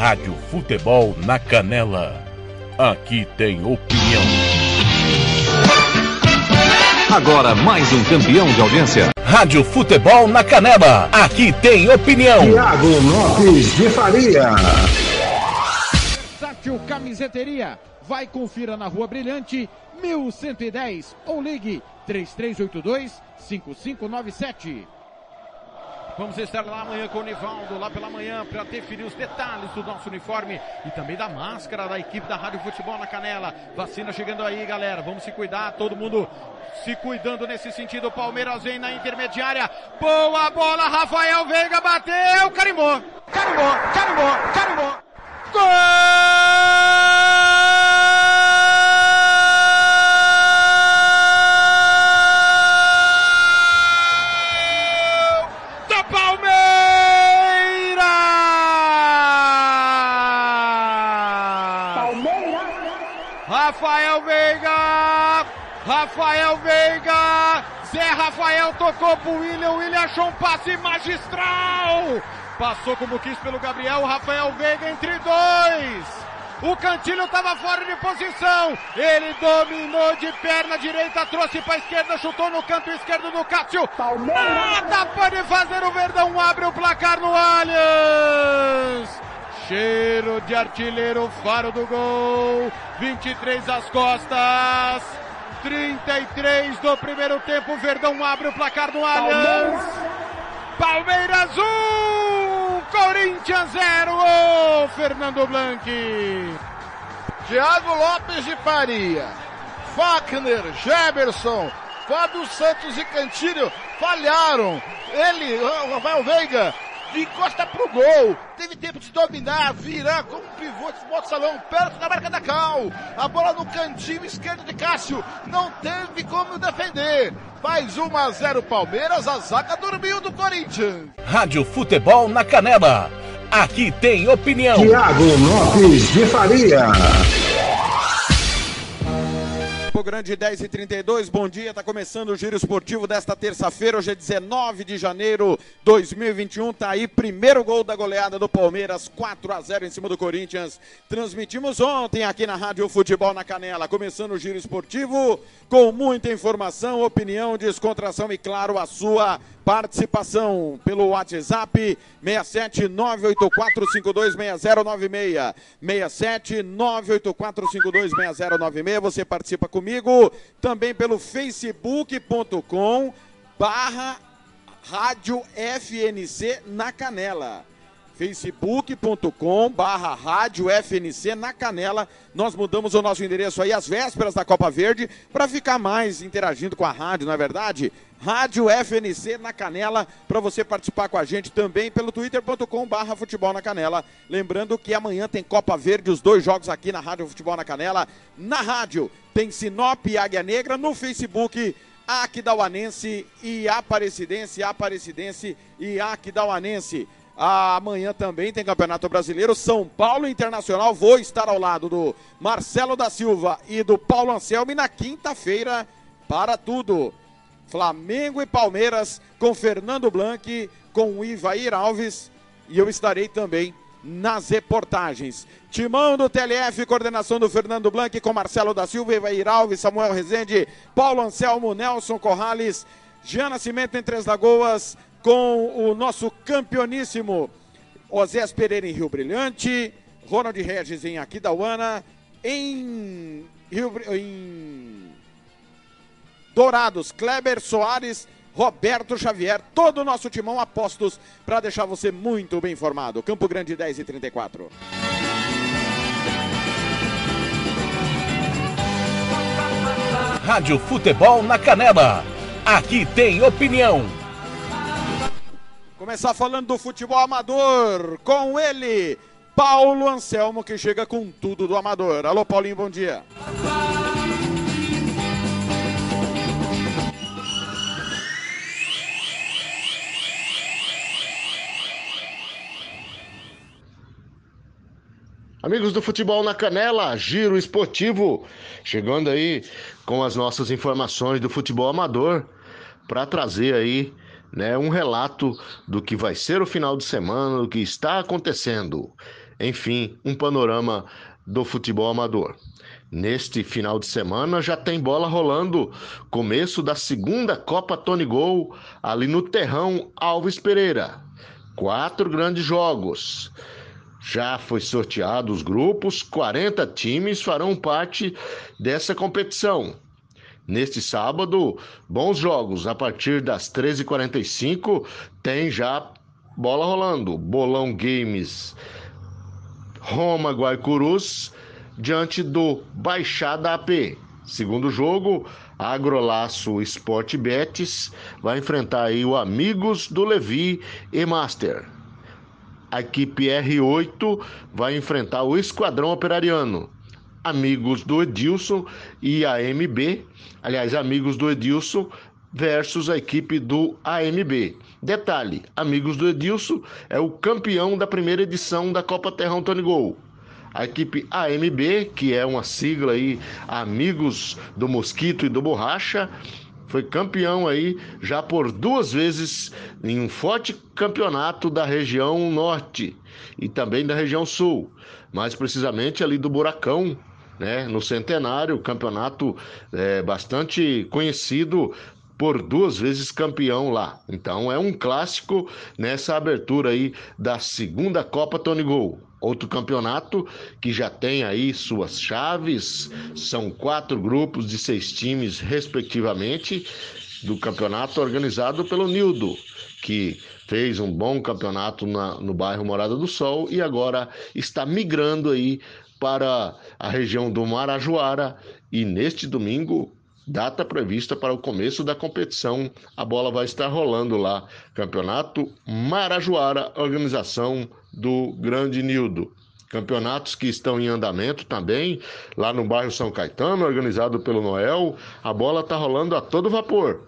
Rádio Futebol na Canela. Aqui tem opinião. Agora mais um campeão de audiência. Rádio Futebol na Canela. Aqui tem opinião. Tiago Lopes de Faria. Versátil Camiseteria. Vai confira na Rua Brilhante, 1110 ou ligue 3382 5597. Vamos estar lá amanhã com o Nivaldo, lá pela manhã, para definir os detalhes do nosso uniforme e também da máscara da equipe da Rádio Futebol na Canela. Vacina chegando aí, galera. Vamos se cuidar, todo mundo se cuidando nesse sentido. Palmeiras vem na intermediária. Boa bola, Rafael Veiga bateu, carimbou, carimbou, carimbou, carimbou. Gol! Rafael tocou pro William, William achou um passe magistral! Passou como quis pelo Gabriel, Rafael Veiga entre dois! O Cantilho estava fora de posição. Ele dominou de perna direita, trouxe para esquerda, chutou no canto esquerdo do Cássio. Nada pode fazer o Verdão, abre o placar no Allianz. Cheiro de artilheiro, faro do gol. 23 às costas. 33 do primeiro tempo. Verdão abre o placar no Allianz. Palmeiras 1, Corinthians 0. Ô, Fernando Blanc. Thiago Lopes de Faria, Fagner, Jefferson, Fábio Santos e Cantilho falharam. Ele, Rafael Veiga, de encosta pro gol. Teve tempo de dominar, virar como um pivô de futebol de salão, perto da marca da Cal. A bola no cantinho esquerdo de Cássio. Não teve como defender. Faz 1 a 0 Palmeiras, a zaga dormiu do Corinthians. Rádio Futebol na Canela. Aqui tem opinião. Tiago Lopes de Faria. Campo Grande 10 e 32, bom dia, tá começando o Giro Esportivo desta terça-feira, hoje é 19 de janeiro de 2021, tá aí primeiro gol da goleada do Palmeiras, 4 a 0 em cima do Corinthians. Transmitimos ontem aqui na Rádio Futebol na Canela, começando o Giro Esportivo com muita informação, opinião, descontração e claro, a sua participação pelo WhatsApp 67984526096 67984526096 você participa comigo também pelo facebook.com barra rádio FNC na canela facebook.com barra rádio FNC na Canela. Nós mudamos o nosso endereço aí às vésperas da Copa Verde para ficar mais interagindo com a rádio, não é verdade? Rádio FNC na Canela, para você participar com a gente também pelo twitter.com barra futebol na canela. Lembrando que amanhã tem Copa Verde, os dois jogos aqui na Rádio Futebol na Canela. Na rádio tem Sinop e Águia Negra, no Facebook Aquidauanense e Aparecidense, Aparecidense e Aquidauanense. Amanhã também tem Campeonato Brasileiro. São Paulo Internacional. Vou estar ao lado do Marcelo da Silva e do Paulo Anselmo. E na quinta-feira, para tudo. Flamengo e Palmeiras com Fernando Blanc, com Ivair Alves. E eu estarei também nas reportagens. Timão do TLF, coordenação do Fernando Blanc com Marcelo da Silva, Ivair Alves, Samuel Rezende, Paulo Anselmo, Nelson Corrales, Jean Nascimento em Três Lagoas, com o nosso campeoníssimo Osés Pereira em Rio Brilhante, Ronald Regis em Aquidauana, em, Rio, em Dourados, Kleber Soares, Roberto Xavier, todo o nosso timão apostos para deixar você muito bem informado. Campo Grande 10 e 34. Rádio Futebol na Canela. Aqui tem opinião. Começar falando do futebol amador com ele, Paulo Anselmo, que chega com tudo do amador. Alô, Paulinho, bom dia. Amigos do Futebol na Canela, Giro Esportivo, chegando aí com as nossas informações do futebol amador para trazer aí né, um relato do que vai ser o final de semana, do que está acontecendo. enfim, um panorama do futebol amador. Neste final de semana já tem bola rolando. Começo da segunda Copa Tony Gol ali no Terrão Alves Pereira. Quatro grandes jogos. Já foi sorteado os grupos, 40 times farão parte dessa competição. Neste sábado, bons jogos. A partir das 13h45 tem já bola rolando. Bolão Games Roma Guaicurus diante do Baixada AP. Segundo jogo, Agrolaço Sport Betis vai enfrentar aí o Amigos do Levi e Master. A equipe R8 vai enfrentar o Esquadrão Operariano. Amigos do Edilson e AMB, aliás, amigos do Edilson versus a equipe do AMB. Detalhe: Amigos do Edilson é o campeão da primeira edição da Copa Terrão Tony Gol. A equipe AMB, que é uma sigla aí, Amigos do Mosquito e do Borracha, foi campeão aí já por duas vezes em um forte campeonato da região norte e também da região sul, mais precisamente ali do Buracão, né, no Centenário, campeonato é, bastante conhecido por duas vezes campeão lá. Então é um clássico nessa abertura aí da segunda Copa Tony Gol. Outro campeonato que já tem aí suas chaves, são quatro grupos de seis times, respectivamente, do campeonato organizado pelo Nildo, que fez um bom campeonato na, no bairro Morada do Sol e agora está migrando aí para a região do Marajoara e neste domingo data prevista para o começo da competição. A bola vai estar rolando lá. Campeonato Marajoara, organização do Grande Nildo. Campeonatos que estão em andamento também, lá no bairro São Caetano, organizado pelo Noel. A bola está rolando a todo vapor.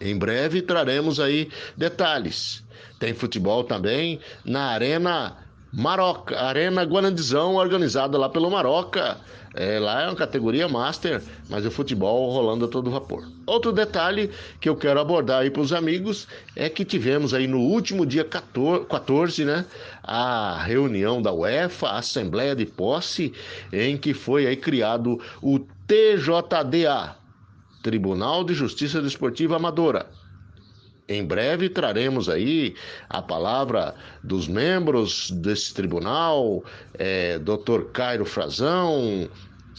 Em breve traremos aí detalhes. Tem futebol também na Arena Maroca, Arena Guarandizão, organizada lá pelo Maroca. É, lá é uma categoria master, mas o futebol rolando a todo vapor. Outro detalhe que eu quero abordar aí para os amigos é que tivemos aí no último dia 14, 14, né, a reunião da UEFA, a Assembleia de Posse, em que foi aí criado o TJDA, Tribunal de Justiça Desportiva Amadora. Em breve traremos aí a palavra dos membros desse tribunal, é, Dr. Cairo Frazão,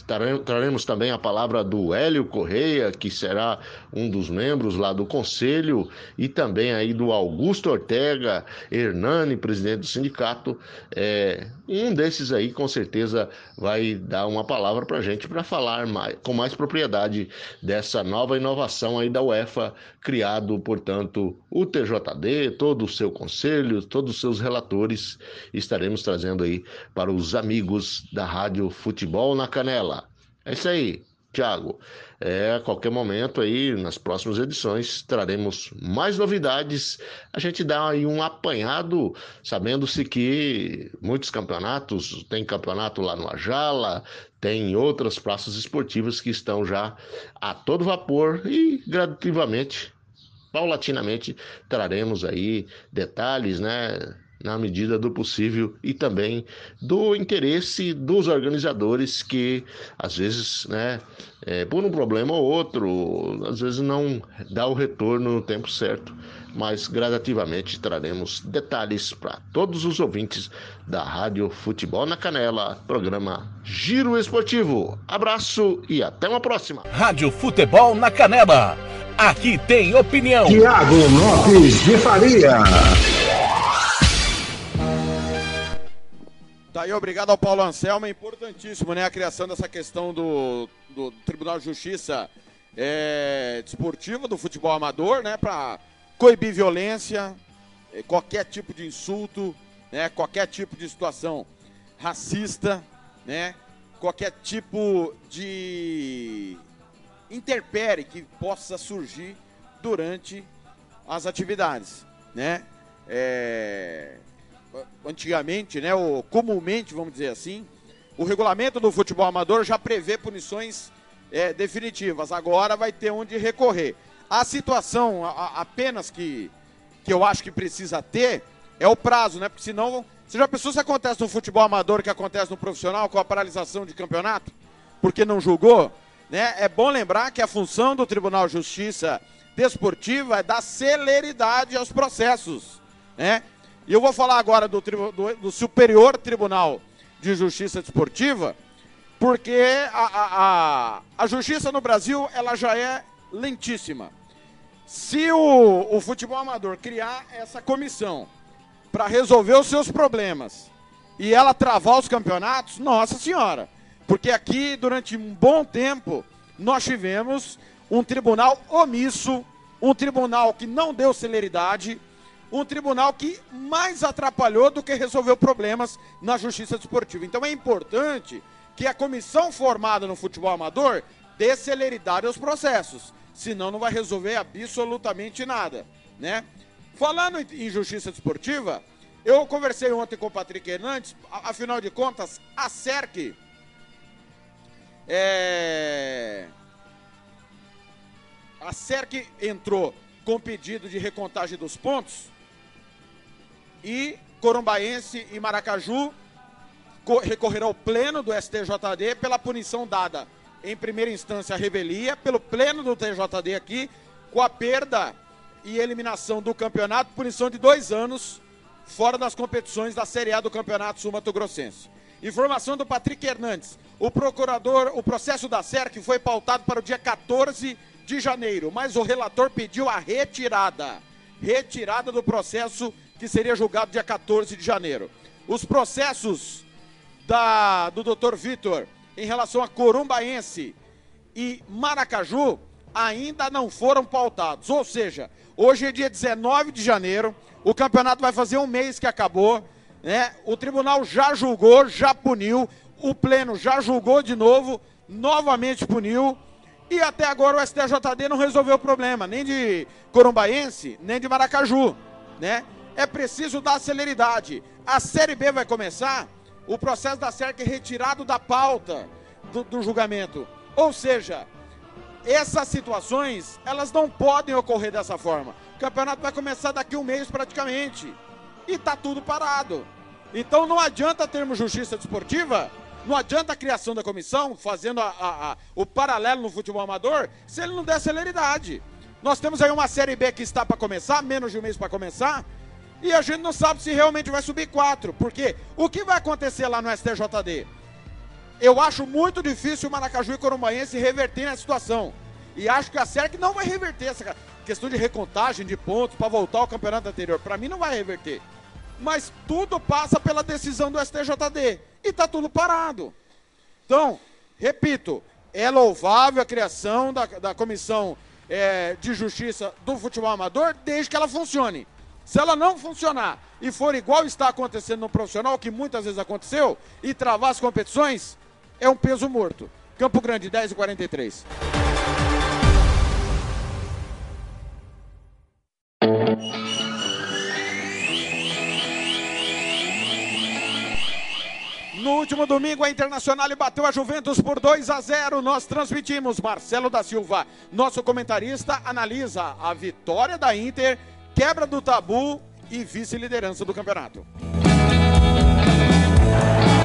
Traremos também a palavra do Hélio Correia, que será um dos membros lá do conselho, e também aí do Augusto Ortega, Hernani, presidente do sindicato. É, um desses aí, com certeza, vai dar uma palavra para a gente para falar mais, com mais propriedade dessa nova inovação aí da UEFA, criado, portanto, o TJD, todo o seu conselho, todos os seus relatores, estaremos trazendo aí para os amigos da Rádio Futebol na Canela. É isso aí, Thiago. É, a qualquer momento aí, nas próximas edições, traremos mais novidades. A gente dá aí um apanhado, sabendo-se que muitos campeonatos, tem campeonato lá no Ajala, tem outras praças esportivas que estão já a todo vapor e gradativamente, paulatinamente, traremos aí detalhes, né? Na medida do possível e também do interesse dos organizadores que às vezes, né, é, por um problema ou outro, às vezes não dá o retorno no tempo certo, mas gradativamente traremos detalhes para todos os ouvintes da Rádio Futebol na Canela, programa Giro Esportivo. Abraço e até uma próxima. Rádio Futebol na Canela. Aqui tem opinião. Tiago Lopes de Faria. Tá aí, obrigado ao Paulo Anselmo. É importantíssimo, né? A criação dessa questão do, do Tribunal de Justiça é, Desportiva, do futebol amador, né? Para coibir violência, é, qualquer tipo de insulto, né? Qualquer tipo de situação racista, né? Qualquer tipo de interpere que possa surgir durante as atividades, né? É, antigamente, né, ou comumente, vamos dizer assim, o regulamento do futebol amador já prevê punições é, definitivas. Agora vai ter onde recorrer. A situação a, apenas que, que eu acho que precisa ter é o prazo, né? Porque senão Você já pensou se acontece no futebol amador que acontece no profissional com a paralisação de campeonato? Porque não julgou? Né? É bom lembrar que a função do Tribunal de Justiça Desportiva é dar celeridade aos processos. Né? E eu vou falar agora do, do, do Superior Tribunal de Justiça Desportiva, porque a, a, a, justiça no Brasil ela já é lentíssima. Se o, o futebol amador criar essa comissão para resolver os seus problemas e ela travar os campeonatos, nossa senhora. Porque aqui, durante um bom tempo, nós tivemos um tribunal omisso, um tribunal que não deu celeridade, um tribunal que mais atrapalhou do que resolveu problemas na justiça desportiva. Então é importante que a comissão formada no futebol amador dê celeridade aos processos, senão não vai resolver absolutamente nada, né? Falando em justiça desportiva, eu conversei ontem com o Patrick Hernandes, afinal de contas, a SERC é... A SERC entrou com pedido de recontagem dos pontos e Corumbaense e Maracaju recorrerão ao pleno do STJD pela punição dada em primeira instância à revelia, pelo pleno do TJD aqui, com a perda e eliminação do campeonato, punição de dois anos fora das competições da Série A do Campeonato Sul Mato Grossense. Informação do Patrick Hernandes. O procurador, o processo da SERC foi pautado para o dia 14 de janeiro, mas o relator pediu a retirada. Retirada do processo que seria julgado dia 14 de janeiro. Os processos da, do Dr. Vitor em relação a Corumbaense e Maracaju ainda não foram pautados. Ou seja, hoje é dia 19 de janeiro, o campeonato vai fazer um mês que acabou, né? O tribunal já julgou, já puniu, o pleno já julgou de novo, novamente puniu. E até agora o STJD não resolveu o problema, nem de Corumbaense, nem de Maracaju, né? É preciso dar celeridade. A Série B vai começar, o processo da SERC é retirado da pauta do, do julgamento. Ou seja, essas situações, elas não podem ocorrer dessa forma. O campeonato vai começar daqui a um mês praticamente. E tá tudo parado. Então não adianta termos justiça desportiva, não adianta a criação da comissão, fazendo a, a, a, o paralelo no futebol amador, se ele não der celeridade. Nós temos aí uma Série B que está para começar, menos de um mês para começar, e a gente não sabe se realmente vai subir quatro. Porque o que vai acontecer lá no STJD? Eu acho muito difícil o Maracaju e Corumbaense reverterem a situação. E acho que a SERC não vai reverter essa questão de recontagem de pontos para voltar ao campeonato anterior. Para mim não vai reverter. Mas tudo passa pela decisão do STJD. E está tudo parado. Então, repito, é louvável a criação da, da comissão é, de justiça do futebol amador desde que ela funcione. Se ela não funcionar e for igual está acontecendo no profissional, que muitas vezes aconteceu, e travar as competições, é um peso morto. Campo Grande, 10 e 43. No último domingo, a Internacional bateu a Juventus por 2 a 0. Nós transmitimos. Marcelo da Silva, nosso comentarista, analisa a vitória da Inter, quebra do tabu e vice-liderança do campeonato.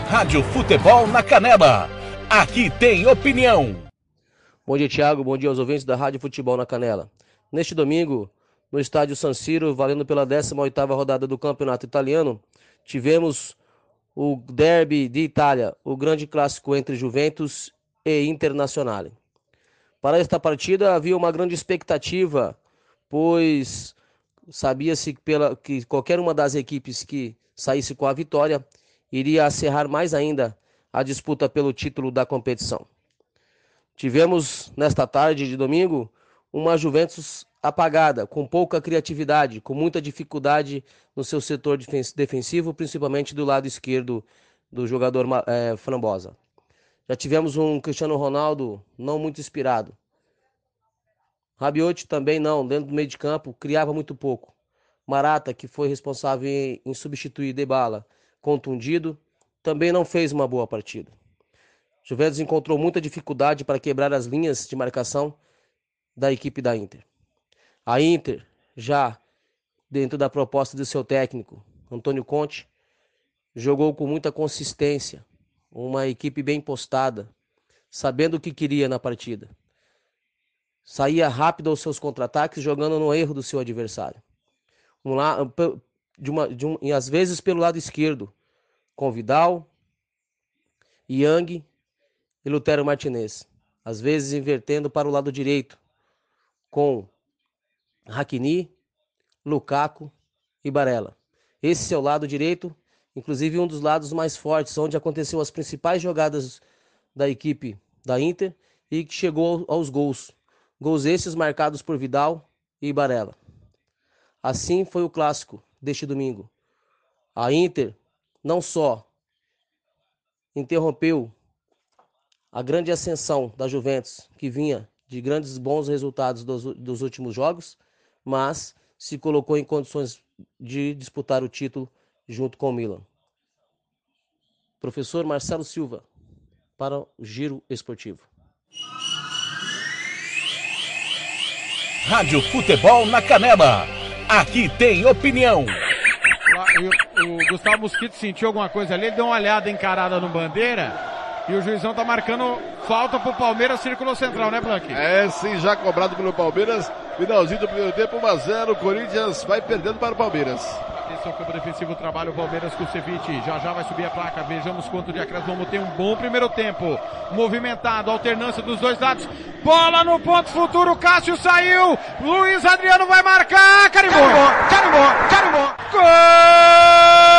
Rádio Futebol na Canela. Aqui tem opinião. Bom dia, Thiago. Bom dia aos ouvintes da Rádio Futebol na Canela. Neste domingo, no estádio San Siro, valendo pela 18ª rodada do Campeonato Italiano, tivemos o derby de Itália, o grande clássico entre Juventus e Internazionale. Para esta partida havia uma grande expectativa, pois sabia-se que qualquer uma das equipes que saísse com a vitória iria acerrar mais ainda a disputa pelo título da competição. Tivemos nesta tarde de domingo uma Juventus apagada, com pouca criatividade, com muita dificuldade no seu setor defensivo, principalmente do lado esquerdo do jogador é, Frambosa. Já tivemos um Cristiano Ronaldo não muito inspirado. Rabiot também não, dentro do meio de campo, criava muito pouco. Marata, que foi responsável em, em substituir Debala, contundido, também não fez uma boa partida. Juventus encontrou muita dificuldade para quebrar as linhas de marcação da equipe da Inter. A Inter, já dentro da proposta do seu técnico, Antônio Conte, jogou com muita consistência, uma equipe bem postada, sabendo o que queria na partida. Saía rápido aos seus contra-ataques, jogando no erro do seu adversário. Um lá, de uma, de um, e às vezes pelo lado esquerdo, com Vidal, Yang e Lutero Martinez. Às vezes invertendo para o lado direito, com Hakini, Lukaku e Barella. Esse é o lado direito, inclusive um dos lados mais fortes, onde aconteceu as principais jogadas da equipe da Inter e que chegou aos gols. Gols esses marcados por Vidal e Barella. Assim foi o clássico deste domingo. A Inter não só interrompeu a grande ascensão da Juventus, que vinha de grandes bons resultados dos, dos últimos jogos, mas se colocou em condições de disputar o título junto com o Milan. Professor Marcelo Silva, para o Giro Esportivo. Rádio Futebol na Canela. Aqui tem opinião. O, o Gustavo Mosquito sentiu alguma coisa ali, ele deu uma olhada encarada no bandeira e o juizão tá marcando falta pro Palmeiras, círculo central, né, Blank? É, sim, já cobrado pelo Palmeiras. Finalzinho do primeiro tempo, 1 a 0 O Corinthians vai perdendo para o Palmeiras. Atenção, campo defensivo, trabalho o Palmeiras com o Ceviche. Já já vai subir a placa. Vejamos quanto de acréscimo. Vamos ter um bom primeiro tempo. Movimentado, alternância dos dois lados. Bola no ponto futuro. Cássio saiu. Luiz Adriano vai marcar. Carimbou, carimbou, carimbou. Gol!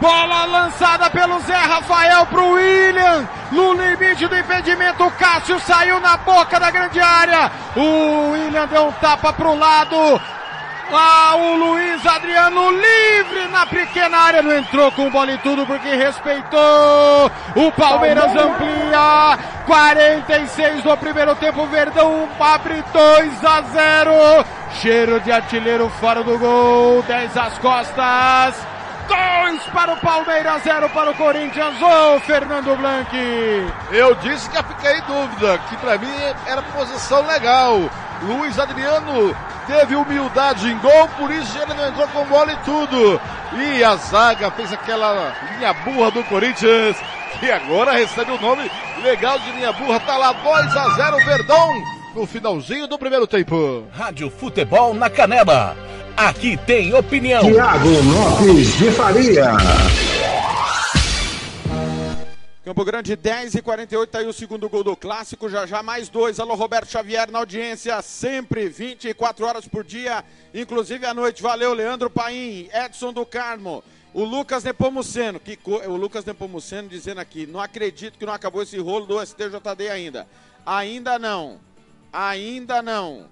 Bola lançada pelo Zé Rafael pro William. No limite do impedimento, o Cássio saiu na boca da grande área. O William deu um tapa pro lado. Ah, o Luiz Adriano livre na pequena área, não entrou com bola e tudo porque respeitou. O Palmeiras amplia. 46 do primeiro tempo, Verdão abre 2 a 0. Cheiro de artilheiro fora do gol, 10 às costas. 2 para o Palmeiras, 0 para o Corinthians. Ô, oh, Fernando Blanc. Eu disse que fiquei em dúvida, que para mim era posição legal. Luiz Adriano teve humildade em gol, por isso ele não entrou com bola e tudo. E a zaga fez aquela linha burra do Corinthians, que agora recebe o nome legal de linha burra. Tá lá 2 a 0 Verdão no finalzinho do primeiro tempo. Rádio Futebol na Canela Aqui tem opinião. Tiago Lopes de Faria. Campo Grande 10 e 48, tá aí o segundo gol do clássico. Já já mais dois. Alô, Roberto Xavier na audiência, sempre 24 horas por dia, inclusive à noite. Valeu, Leandro Paim, Edson do Carmo. O Lucas Nepomuceno, que o Lucas Nepomuceno dizendo aqui, não acredito que não acabou esse rolo do STJD ainda. Ainda não. Ainda não.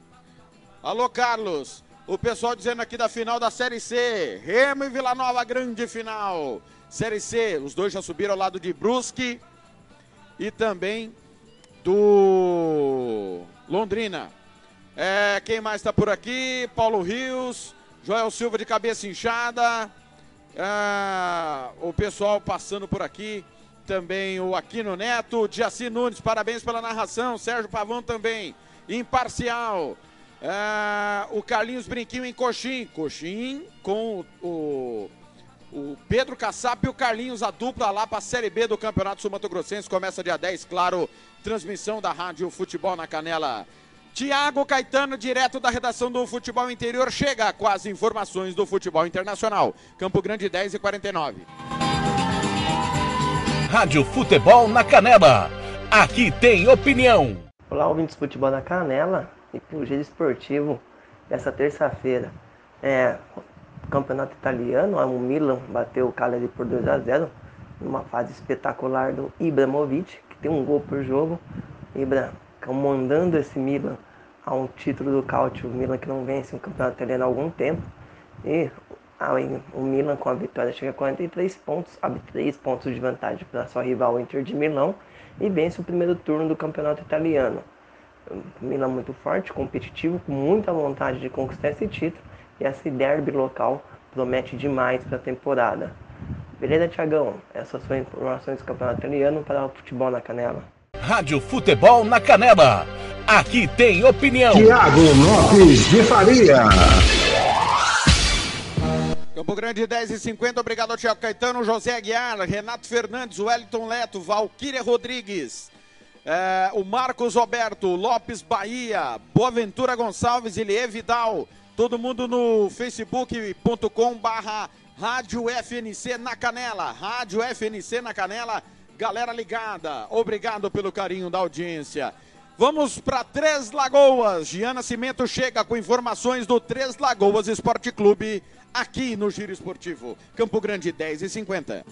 Alô, Carlos. O pessoal dizendo aqui da final da Série C. Remo e Vila Nova, grande final. Série C, os dois já subiram ao lado de Brusque e também do Londrina. É, quem mais está por aqui? Paulo Rios, Joel Silva de cabeça inchada. É, o pessoal passando por aqui. Também o Aquino Neto, Diaci Nunes, parabéns pela narração. Sérgio Pavão também, imparcial. É, o Carlinhos Brinquinho em Coxim. Coxim com o, o Pedro Kassap e o Carlinhos, a dupla lá para a Série B do Campeonato Sul Mato Grossense. Começa dia 10, claro. Transmissão da Rádio Futebol na Canela. Tiago Caetano, direto da redação do Futebol Interior, chega com as informações do futebol internacional. Campo Grande 10 e 49. Rádio Futebol na Canela. Aqui tem opinião. Olá, ouvintes do Futebol na Canela e o giro esportivo dessa terça-feira. É, campeonato italiano, o Milan bateu o Cagliari por 2 a 0 numa fase espetacular do Ibrahimovic, que tem um gol por jogo. Ibra comandando esse Milan a um título do Cautio, o Milan que não vence um campeonato italiano há algum tempo. E aí, o Milan com a vitória chega a 43 pontos, abre 3 pontos de vantagem para sua rival Inter de Milão e vence o primeiro turno do campeonato italiano. Milan muito forte, competitivo, com muita vontade de conquistar esse título E esse derby local promete demais para a temporada. Beleza, Tiagão? Essas são informações do Campeonato Italiano para o Futebol na Canela. Rádio Futebol na Canela. Aqui tem opinião. Tiago Lopes de Faria. Campo Grande 10 e 50, obrigado ao Tiago Caetano, José Aguiar, Renato Fernandes, Wellington Leto, Valquíria Rodrigues, é, o Marcos Roberto, Lopes Bahia, Boaventura Gonçalves, Elie Vidal, todo mundo no facebook.com barra Rádio FNC na Canela, Rádio FNC na Canela, galera ligada, obrigado pelo carinho da audiência. Vamos para Três Lagoas. Giana Cimento chega com informações do Três Lagoas Esporte Clube aqui no Giro Esportivo. Campo Grande 10 e 50.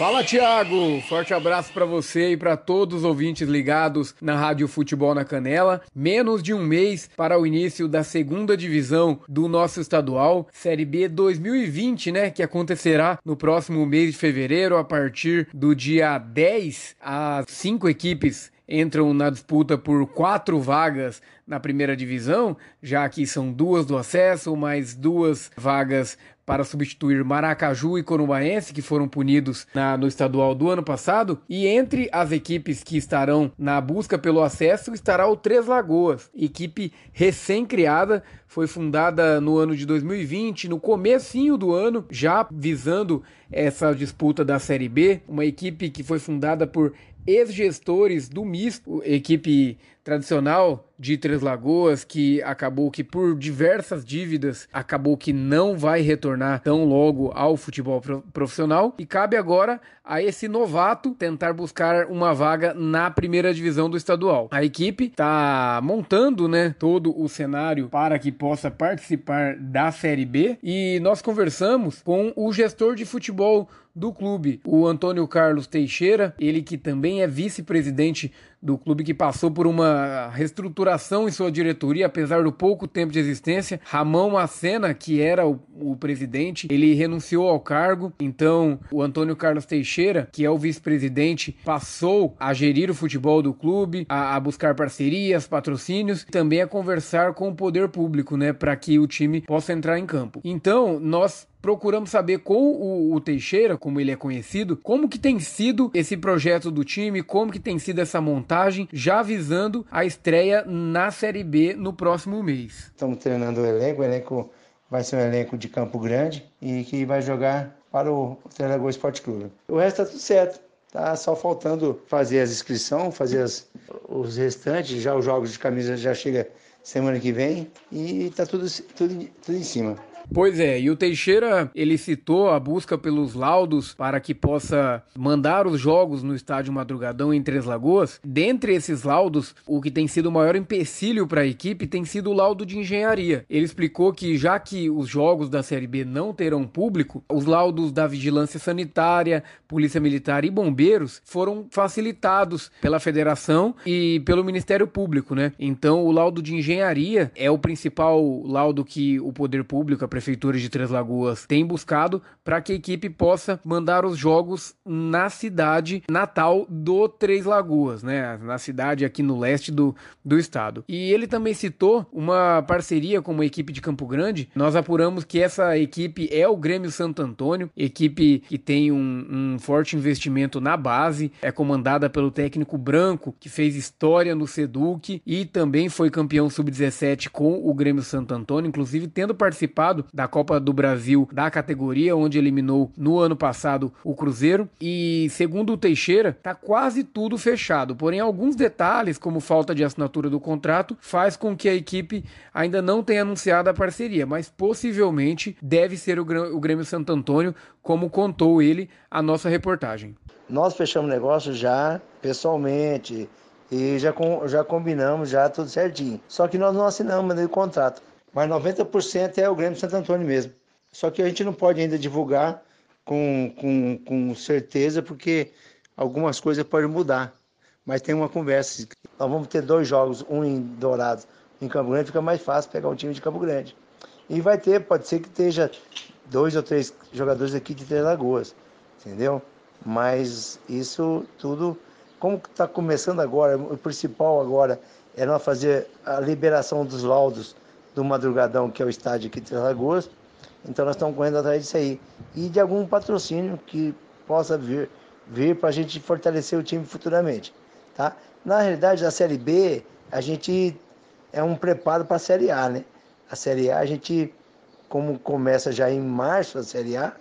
Fala, Thiago! Forte abraço para você e para todos os ouvintes ligados na Rádio Futebol na Canela. Menos de um mês para o início da segunda divisão do nosso estadual, Série B 2020, né? Que acontecerá no próximo mês de fevereiro, a partir do dia 10. As cinco equipes entram na disputa por quatro vagas na primeira divisão, já que são duas do acesso, mais duas vagas para substituir Maracaju e Corumbaense, que foram punidos na, no estadual do ano passado. E entre as equipes que estarão na busca pelo acesso estará o Três Lagoas, equipe recém-criada, foi fundada no ano de 2020, no comecinho do ano, já visando essa disputa da Série B, uma equipe que foi fundada por ex-gestores do misto, equipe tradicional de Três Lagoas, que acabou que por diversas dívidas acabou que não vai retornar tão logo ao futebol profissional e cabe agora a esse novato tentar buscar uma vaga na primeira divisão do estadual. A equipe está montando, né, todo o cenário para que possa participar da Série B e nós conversamos com o gestor de futebol do clube, o Antônio Carlos Teixeira, ele que também é vice-presidente do clube que passou por uma reestruturação em sua diretoria, apesar do pouco tempo de existência. Ramon Macena, que era o, o presidente, ele renunciou ao cargo. Então, o Antônio Carlos Teixeira, que é o vice-presidente, passou a gerir o futebol do clube, a, a buscar parcerias, patrocínios, também a conversar com o poder público, né, para que o time possa entrar em campo. Então, nós procuramos saber com o, o, Teixeira, como ele é conhecido, como que tem sido esse projeto do time, como que tem sido essa montagem, já visando a estreia na Série B no próximo mês. Estamos treinando o elenco, o elenco vai ser um elenco de Campo Grande e que vai jogar para o Trelagoa Esporte Clube. O resto está tudo certo. Tá só faltando fazer as inscrições, fazer as, os restantes, já os jogos de camisa já chega semana que vem e tá tudo, tudo, tudo em cima. Pois é, e o Teixeira, ele citou a busca pelos laudos para que possa mandar os jogos no estádio Madrugadão em Três Lagoas. Dentre esses laudos, o que tem sido o maior empecilho para a equipe tem sido o laudo de engenharia. Ele explicou que já que os jogos da Série B não terão público, os laudos da vigilância sanitária, polícia militar e bombeiros foram facilitados pela federação e pelo Ministério Público, né? Então, o laudo de engenharia é o principal laudo que o poder público, Prefeitura de Três Lagoas tem buscado para que a equipe possa mandar os jogos na cidade natal do Três Lagoas, né? Na cidade aqui no leste do, do estado. E ele também citou uma parceria com uma equipe de Campo Grande. Nós apuramos que essa equipe é o Grêmio Santo Antônio, equipe que tem um, um forte investimento na base, é comandada pelo técnico Branco, que fez história no Seduc e também foi campeão sub-17 com o Grêmio Santo Antônio, inclusive tendo participado da Copa do Brasil da categoria, onde eliminou no ano passado o Cruzeiro. E segundo o Teixeira, tá quase tudo fechado. Porém, alguns detalhes, como falta de assinatura do contrato, faz com que a equipe ainda não tenha anunciado a parceria, mas possivelmente deve ser o Grêmio Santo Antônio, como contou ele a nossa reportagem. Nós fechamos negócio já pessoalmente e já, já combinamos já tudo certinho. Só que nós não assinamos o contrato mas 90% é o Grêmio Santo Antônio mesmo. Só que a gente não pode ainda divulgar com, com, com certeza, porque algumas coisas podem mudar. Mas tem uma conversa. Nós vamos ter dois jogos, um em Dourados, em Campo Grande, fica mais fácil pegar um time de Campo Grande. E vai ter, pode ser que esteja dois ou três jogadores aqui de Três Lagoas, entendeu? Mas isso tudo como está começando agora, o principal agora é nós fazer a liberação dos laudos do Madrugadão, que é o estádio aqui de Três Lagoas. Então nós estamos correndo atrás disso aí. E de algum patrocínio que possa vir, vir para a gente fortalecer o time futuramente. Tá? Na realidade, a Série B, a gente é um preparo para a Série A, né? A Série A, a gente, como começa já em março a Série A,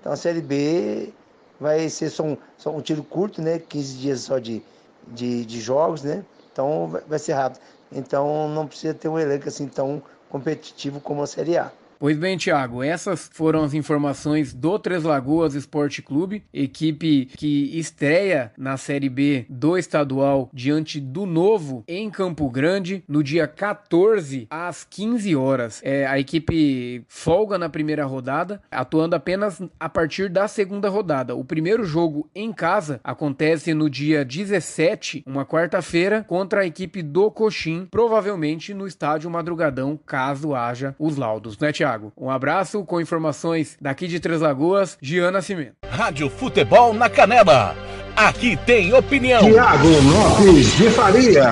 então a Série B vai ser só um, só um tiro curto, né? 15 dias só de, de, de jogos, né? Então vai, vai ser rápido. Então não precisa ter um elenco assim tão competitivo como a Série A. Pois bem, Thiago, essas foram as informações do Três Lagoas Esporte Clube, equipe que estreia na Série B do estadual diante do Novo em Campo Grande no dia 14 às 15 horas. É, a equipe folga na primeira rodada, atuando apenas a partir da segunda rodada. O primeiro jogo em casa acontece no dia 17, uma quarta-feira, contra a equipe do Coxim, provavelmente no estádio Madrugadão, caso haja os laudos, né, Thiago? Thiago. Um abraço com informações daqui de Três Lagoas, Gian Nascimento. Rádio Futebol na Canela. Aqui tem opinião. Tiago Lopes de Faria.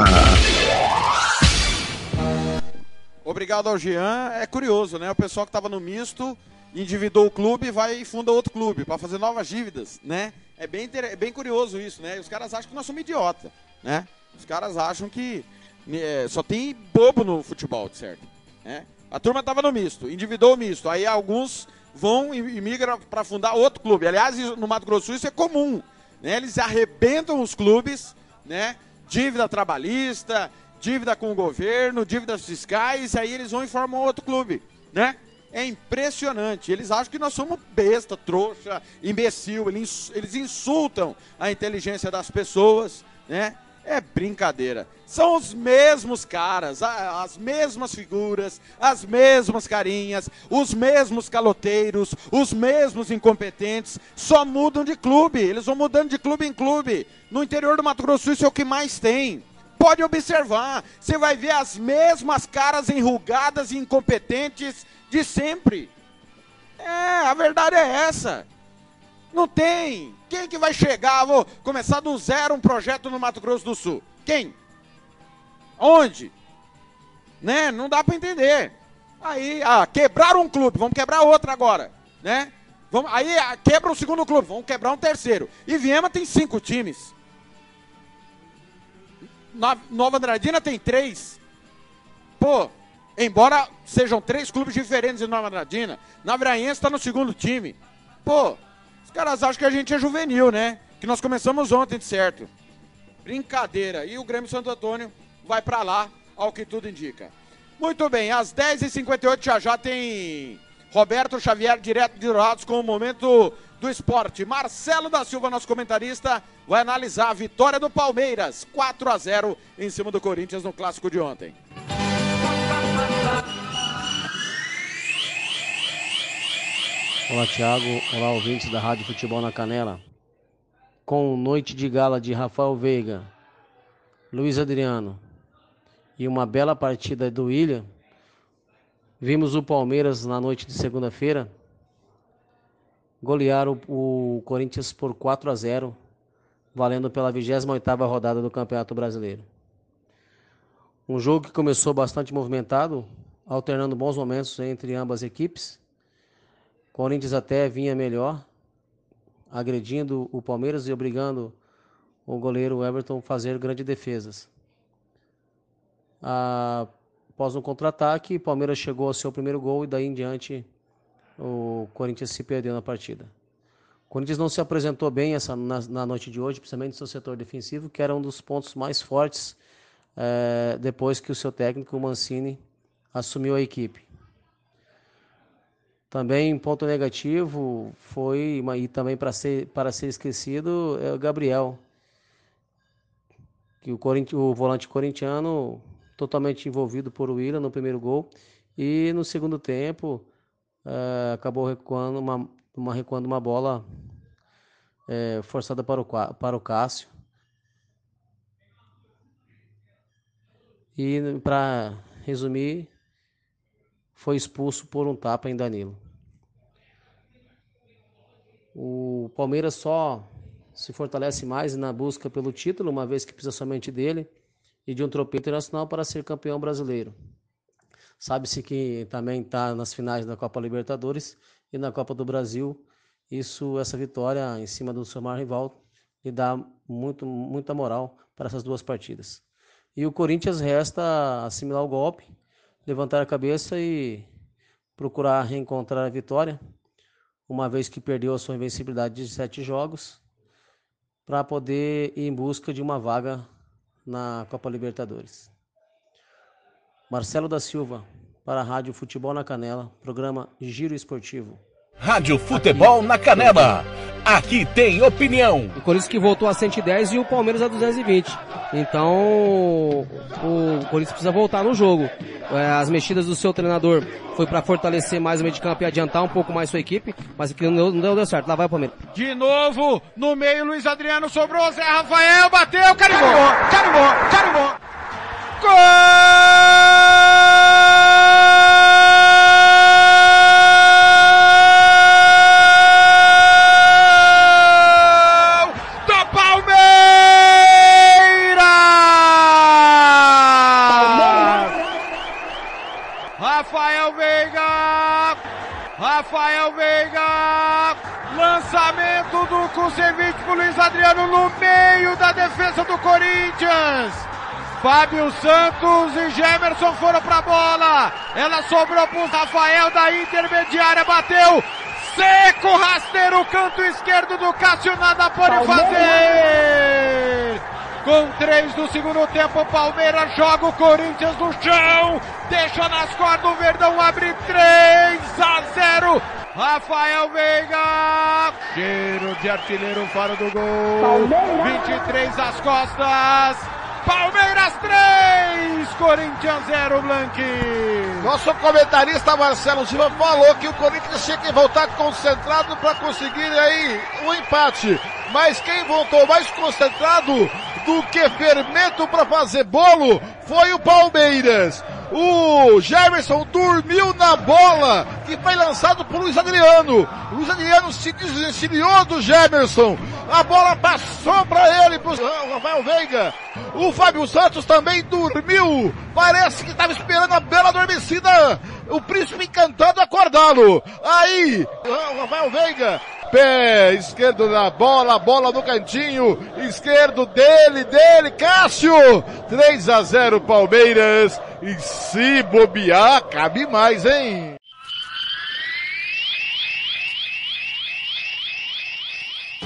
Obrigado ao Jean. É curioso, né? O pessoal que estava no misto endividou o clube e vai e funda outro clube para fazer novas dívidas, né? É bem, é bem curioso isso, né? Os caras acham que nós somos idiota, né? Os caras acham que é, só tem bobo no futebol, certo? Né? A turma estava no misto, endividou o misto. Aí alguns vão e migram para fundar outro clube. Aliás, no Mato Grosso isso é comum. Né? Eles arrebentam os clubes, né? Dívida trabalhista, dívida com o governo, dívidas fiscais, aí eles vão e formam outro clube, né? É impressionante. Eles acham que nós somos besta, trouxa, imbecil. Eles insultam a inteligência das pessoas, né? É brincadeira. São os mesmos caras, as mesmas figuras, as mesmas carinhas, os mesmos caloteiros, os mesmos incompetentes, só mudam de clube. Eles vão mudando de clube em clube. No interior do Mato Grosso isso é o que mais tem. Pode observar, você vai ver as mesmas caras enrugadas e incompetentes de sempre. É, a verdade é essa. Não tem. Quem que vai chegar? Vou começar do zero um projeto no Mato Grosso do Sul. Quem? Onde? Né? Não dá para entender. Aí, ah, quebraram um clube, vamos quebrar outro agora, né? Vamos, aí ah, quebra o segundo clube, vamos quebrar um terceiro. E Viema tem cinco times. Nova Andradina tem três. Pô, embora sejam três clubes diferentes em Nova Andradina, Navraense está no segundo time. Pô, caras acham que a gente é juvenil, né? Que nós começamos ontem, de certo. Brincadeira. E o Grêmio Santo Antônio vai para lá, ao que tudo indica. Muito bem, às 10h58 já já tem Roberto Xavier, direto de Dourados, com o momento do esporte. Marcelo da Silva, nosso comentarista, vai analisar a vitória do Palmeiras, 4 a 0 em cima do Corinthians no clássico de ontem. Olá, Thiago. Olá, ouvintes da Rádio Futebol na Canela. Com noite de gala de Rafael Veiga, Luiz Adriano e uma bela partida do William, vimos o Palmeiras na noite de segunda-feira golear o, o, Corinthians por 4 a 0, valendo pela 28ª rodada do Campeonato Brasileiro. Um jogo que começou bastante movimentado, alternando bons momentos entre ambas equipes Corinthians até vinha melhor, agredindo o Palmeiras e obrigando o goleiro Everton a fazer grandes defesas. Ah, após um contra-ataque, o Palmeiras chegou ao seu primeiro gol e daí em diante o Corinthians se perdeu na partida. O Corinthians não se apresentou bem essa, na, na noite de hoje, principalmente no seu setor defensivo, que era um dos pontos mais fortes é, depois que o seu técnico, Mancini, assumiu a equipe. Também ponto negativo foi, e também para ser, para ser esquecido, é o Gabriel, que o, o volante corintiano totalmente envolvido por Willian no primeiro gol e no segundo tempo é, acabou recuando uma, uma, recuando uma bola é, forçada para o, para o Cássio. E para resumir, foi expulso por um tapa em Danilo. O Palmeiras só se fortalece mais na busca pelo título, uma vez que precisa somente dele e de um tropeiro internacional para ser campeão brasileiro. Sabe-se que também está nas finais da Copa Libertadores e na Copa do Brasil. Isso, essa vitória em cima do seu maior rival, lhe dá muito, muita moral para essas duas partidas. E o Corinthians resta assimilar o golpe, levantar a cabeça e procurar reencontrar a vitória, uma vez que perdeu a sua invencibilidade de sete jogos, para poder ir em busca de uma vaga na Copa Libertadores. Marcelo da Silva, para a Rádio Futebol na Canela, programa Giro Esportivo. Rádio Futebol na Canela. Aqui tem opinião. O Corinthians que voltou a 110 e o Palmeiras a 220. Então, o Corinthians precisa voltar no jogo. É, as mexidas do seu treinador foi para fortalecer mais o meio de campo e adiantar um pouco mais sua equipe, mas aqui não não deu certo. Lá vai o Palmeiras. De novo, no meio, Luiz Adriano sobrou, Zé Rafael, bateu, carimbou, carimbou, carimbou. Gol Corinthians. Fábio Santos e Gemerson foram pra bola. Ela sobrou pro Rafael da intermediária, bateu. Seco, rasteiro, canto esquerdo do Cássio, nada pode fazer. Com três do segundo tempo, o Palmeiras joga o Corinthians no chão. Deixa nas cordas, o Verdão abre 3 a 0. Rafael Veiga, cheiro de artilheiro fora do gol. 23 às costas. Palmeiras 3, Corinthians 0, Blanqui. Nosso comentarista Marcelo Silva falou que o Corinthians tinha que voltar concentrado para conseguir aí o empate. Mas quem voltou mais concentrado do que fermento para fazer bolo foi o Palmeiras. O Jefferson dormiu na bola que foi lançado por Luiz Adriano. Luiz Adriano se desvencilhou do Jefferson. A bola passou para ele, pro Rafael Veiga. O Fábio Santos também dormiu. Parece que estava esperando a bela adormecida. O príncipe encantado acordá-lo. Aí, o Rafael Veiga pé esquerdo na bola, bola no cantinho, esquerdo dele, dele, Cássio, 3 a 0 Palmeiras, e se bobear, cabe mais, hein?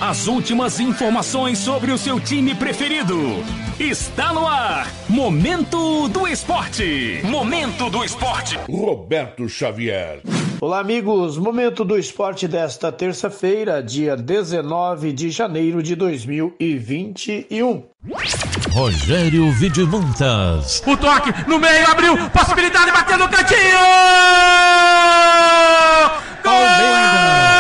As últimas informações sobre o seu time preferido. Está no ar. Momento do Esporte. Momento do Esporte. Roberto Xavier. Olá, amigos. Momento do esporte desta terça-feira, dia 19 de janeiro de 2021. Rogério Vidimontas. O toque no meio, abriu, possibilidade, bateu no cantinho! Gol! Rafael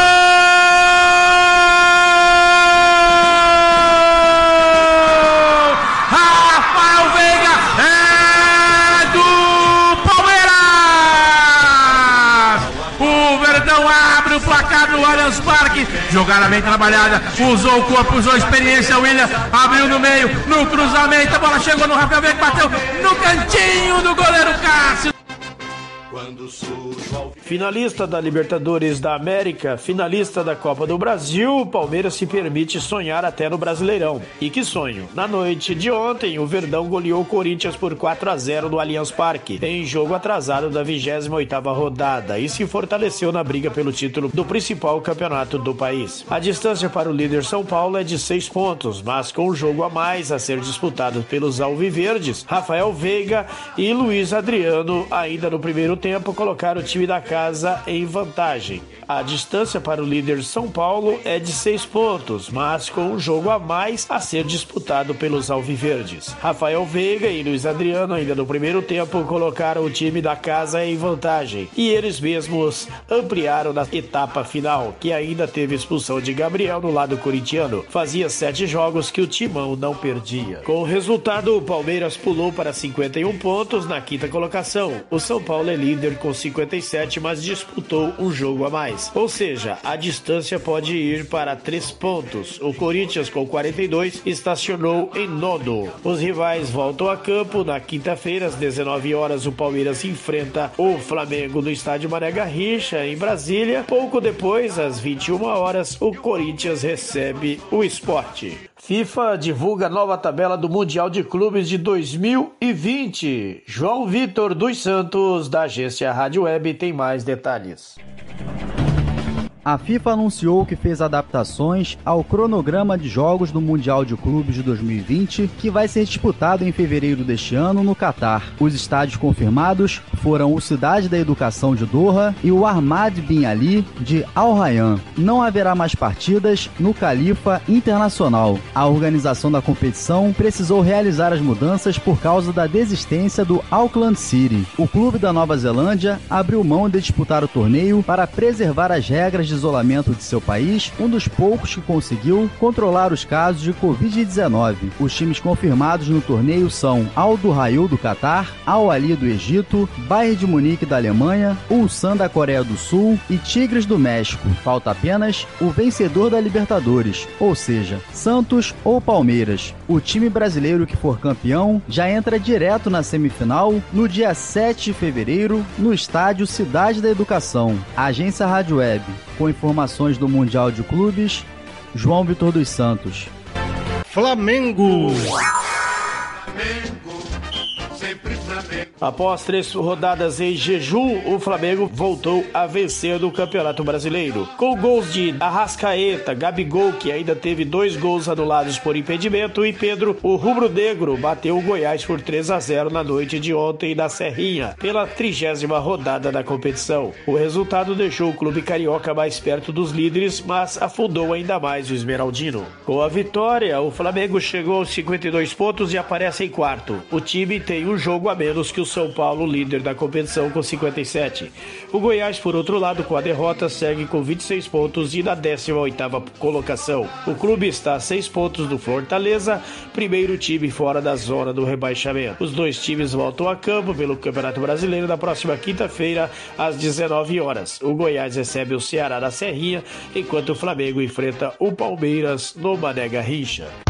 o placar do Allianz Parque. Jogada bem trabalhada, usou o corpo, usou a experiência. William abriu no meio, no cruzamento. A bola chegou no Rafael Veiga, bateu no cantinho do goleiro Cássio. Finalista da Libertadores da América, finalista da Copa do Brasil, o Palmeiras se permite sonhar até no Brasileirão. E que sonho! Na noite de ontem, o Verdão goleou o Corinthians por 4 a 0 no Allianz Parque, em jogo atrasado da 28ª rodada, e se fortaleceu na briga pelo título do principal campeonato do país. A distância para o líder São Paulo é de 6 pontos, mas com um jogo a mais a ser disputado pelos alviverdes, Rafael Veiga e Luiz Adriano, ainda no primeiro tempo, colocaram o time da casa em vantagem. A distância para o líder São Paulo é de seis pontos, mas com um jogo a mais a ser disputado pelos alviverdes. Rafael Veiga e Luiz Adriano, ainda no primeiro tempo, colocaram o time da casa em vantagem e eles mesmos ampliaram na etapa final, que ainda teve expulsão de Gabriel no lado corintiano. Fazia sete jogos que o timão não perdia. Com o resultado, o Palmeiras pulou para 51 pontos na quinta colocação. O São Paulo é líder líder com 57, mas disputou um jogo a mais. Ou seja, a distância pode ir para três pontos. O Corinthians, com 42, estacionou em nono. Os rivais voltam a campo na quinta-feira, às 19 horas. O Palmeiras enfrenta o Flamengo no estádio Mané Garrincha, em Brasília. Pouco depois, às 21 horas, o Corinthians recebe o esporte. FIFA divulga nova tabela do Mundial de Clubes de 2020. João Vitor dos Santos, da agência Rádio Web, tem mais detalhes. A FIFA anunciou que fez adaptações ao cronograma de jogos do Mundial de Clubes de 2020, que vai ser disputado em fevereiro deste ano no Catar. Os estádios confirmados foram o Cidade da Educação de Doha e o Ahmad Bin Ali de Al Rayyan. Não haverá mais partidas no Califa Internacional. A organização da competição precisou realizar as mudanças por causa da desistência do Auckland City. O clube da Nova Zelândia abriu mão de disputar o torneio para preservar as regras de isolamento de seu país, um dos poucos que conseguiu controlar os casos de Covid-19. Os times confirmados no torneio são Al Raio do Catar, Al Ali do Egito, Bayern de Munique da Alemanha, Ulsan da Coreia do Sul e Tigres do México. Falta apenas o vencedor da Libertadores, ou seja, Santos ou Palmeiras. O time brasileiro que for campeão já entra direto na semifinal no dia 7 de fevereiro no estádio Cidade da Educação. Agência Rádio Web com informações do Mundial de Clubes, João Vitor dos Santos. Flamengo. Após três rodadas em jejum, o Flamengo voltou a vencer no Campeonato Brasileiro. Com gols de Arrascaeta, Gabigol, que ainda teve dois gols anulados por impedimento, e Pedro, o rubro-negro, bateu o Goiás por 3 a 0 na noite de ontem na Serrinha, pela trigésima rodada da competição. O resultado deixou o clube carioca mais perto dos líderes, mas afundou ainda mais o Esmeraldino. Com a vitória, o Flamengo chegou aos 52 pontos e aparece em quarto. O time tem um jogo a menos que o são Paulo, líder da competição, com 57. O Goiás, por outro lado, com a derrota, segue com 26 pontos e na 18ª colocação. O clube está a 6 pontos do Fortaleza, primeiro time fora da zona do rebaixamento. Os dois times voltam a campo pelo Campeonato Brasileiro na próxima quinta-feira, às 19 horas. O Goiás recebe o Ceará na Serrinha, enquanto o Flamengo enfrenta o Palmeiras no Mané Garrincha.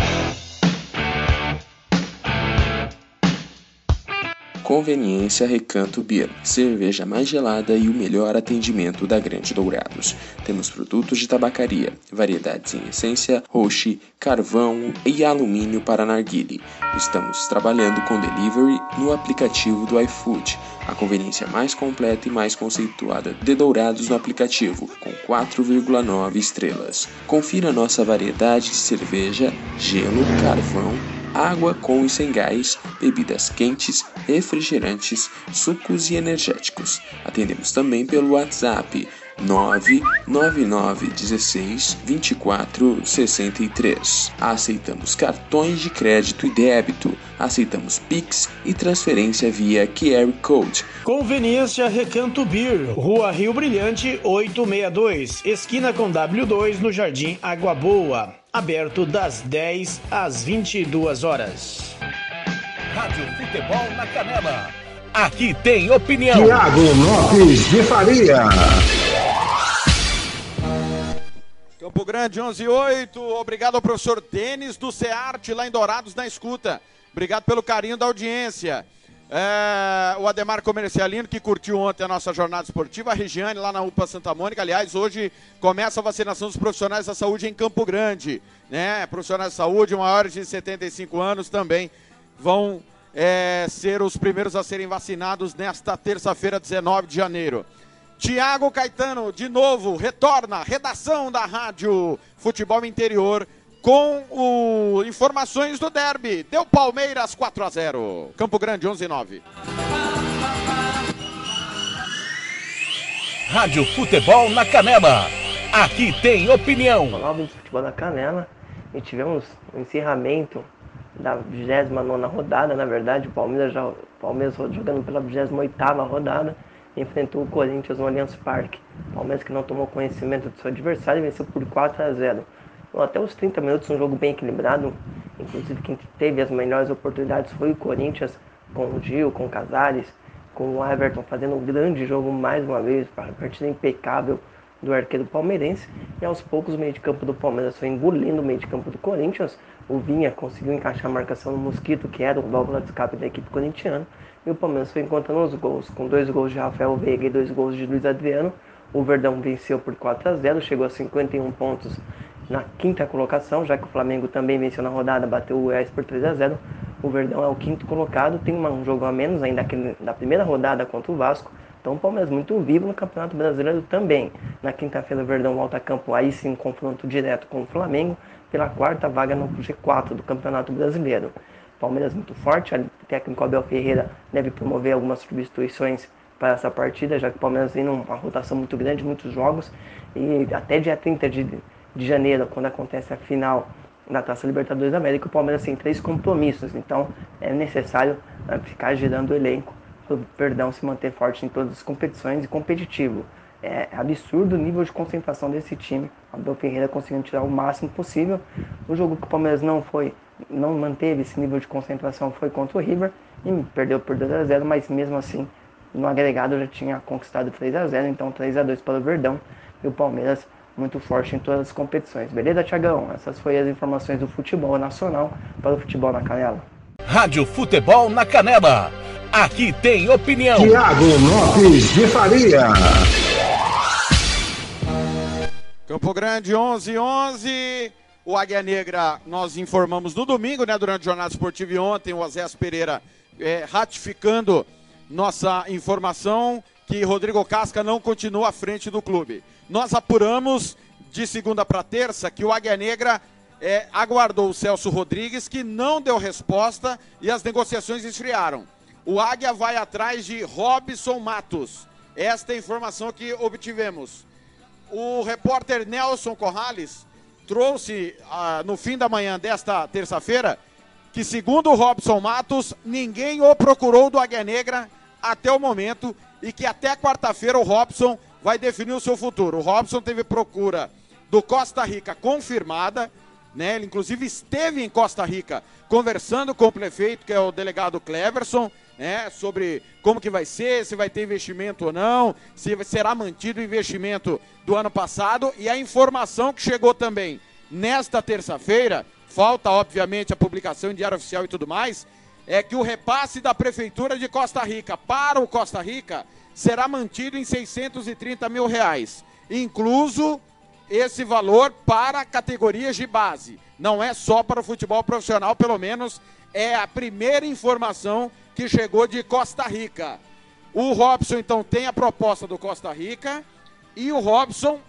Conveniência Recanto Beer, cerveja mais gelada e o melhor atendimento da Grande Dourados. Temos produtos de tabacaria, variedades em essência, roxi, carvão e alumínio para narguile. Estamos trabalhando com delivery no aplicativo do iFood, a conveniência mais completa e mais conceituada de Dourados no aplicativo, com 4,9 estrelas. Confira nossa variedade de cerveja, gelo, carvão água com e sem gás, bebidas quentes, refrigerantes, sucos e energéticos. Atendemos também pelo WhatsApp 99916 2463. Aceitamos cartões de crédito e débito. Aceitamos Pix e transferência via QR Code. Conveniência Recanto Beer, Rua Rio Brilhante 862, esquina com W2 no Jardim Água Boa. Aberto das 10 às 22 horas. Rádio Futebol na Canela. Aqui tem opinião. Tiago Lopes de Faria. Campo Grande 11 e 8. Obrigado ao professor Denis do Cearte, lá em Dourados, na escuta. Obrigado pelo carinho da audiência. É, o Ademar Comercialino, que curtiu ontem a nossa jornada esportiva, a Regiane, lá na UPA Santa Mônica. Aliás, hoje começa a vacinação dos profissionais da saúde em Campo Grande. Né? Profissionais de saúde maiores de 75 anos também vão é, ser os primeiros a serem vacinados nesta terça-feira, 19 de janeiro. Tiago Caetano, de novo, retorna, redação da Rádio Futebol Interior, com o informações do derby. Deu Palmeiras 4 a 0. Campo Grande 11 9. Rádio Futebol na Canela. Aqui tem opinião. Olá, do Futebol na Canela. E tivemos o encerramento da 29 rodada, na verdade, o Palmeiras, já, o Palmeiras jogando pela 28 rodada enfrentou o Corinthians no Allianz Parque. Palmeiras que não tomou conhecimento do seu adversário e venceu por 4 a 0. Até os 30 minutos, um jogo bem equilibrado. Inclusive, quem teve as melhores oportunidades foi o Corinthians, com o Gil, com o Casares. com o Everton fazendo um grande jogo mais uma vez, partida impecável do arqueiro palmeirense. E aos poucos o meio de campo do Palmeiras foi engolindo o meio de campo do Corinthians. O Vinha conseguiu encaixar a marcação no Mosquito, que era o válvula de escape da equipe corintiana. E o Palmeiras foi encontrando os gols, com dois gols de Rafael Veiga e dois gols de Luiz Adriano. O Verdão venceu por 4 a 0, chegou a 51 pontos na quinta colocação, já que o Flamengo também venceu na rodada, bateu o Goiás por 3 a 0. O Verdão é o quinto colocado, tem um jogo a menos ainda da primeira rodada contra o Vasco. Então o Palmeiras muito vivo no Campeonato Brasileiro também. Na quinta-feira o Verdão volta a campo, aí sim confronto direto com o Flamengo pela quarta vaga no G4 do Campeonato Brasileiro. Palmeiras muito forte, o técnico Abel Ferreira deve promover algumas substituições para essa partida, já que o Palmeiras vem numa rotação muito grande, muitos jogos, e até dia 30 de, de janeiro, quando acontece a final da Taça Libertadores da América, o Palmeiras tem três compromissos, então é necessário né, ficar girando o elenco para o Perdão se manter forte em todas as competições e competitivo. É absurdo o nível de concentração desse time. Abel Ferreira conseguindo tirar o máximo possível. O jogo que o Palmeiras não foi, não manteve esse nível de concentração foi contra o River e perdeu por 2 a 0, mas mesmo assim no agregado já tinha conquistado 3 a 0 então 3 a 2 para o Verdão e o Palmeiras muito forte em todas as competições. Beleza, Tiagão? Essas foram as informações do futebol nacional para o futebol na canela. Rádio Futebol na Canela. Aqui tem opinião. Tiago Lopes de Faria. Campo Grande 11 11. O Águia Negra nós informamos no domingo, né, durante o Jornada Esportiva e ontem o Azés Pereira é, ratificando nossa informação que Rodrigo Casca não continua à frente do clube. Nós apuramos de segunda para terça que o Águia Negra é, aguardou o Celso Rodrigues, que não deu resposta e as negociações esfriaram. O Águia vai atrás de Robson Matos. Esta é a informação que obtivemos. O repórter Nelson Corrales trouxe ah, no fim da manhã desta terça-feira que, segundo o Robson Matos, ninguém o procurou do Águia Negra até o momento e que até quarta-feira o Robson vai definir o seu futuro. O Robson teve procura do Costa Rica confirmada, né? Ele inclusive esteve em Costa Rica conversando com o prefeito, que é o delegado Cleverson, né? Sobre como que vai ser, se vai ter investimento ou não, se será mantido o investimento do ano passado e a informação que chegou também nesta terça-feira, falta obviamente a publicação em diário oficial e tudo mais, é que o repasse da Prefeitura de Costa Rica para o Costa Rica será mantido em 630 mil reais, incluso esse valor para categorias de base. Não é só para o futebol profissional, pelo menos é a primeira informação que chegou de Costa Rica. O Robson, então, tem a proposta do Costa Rica e o Robson,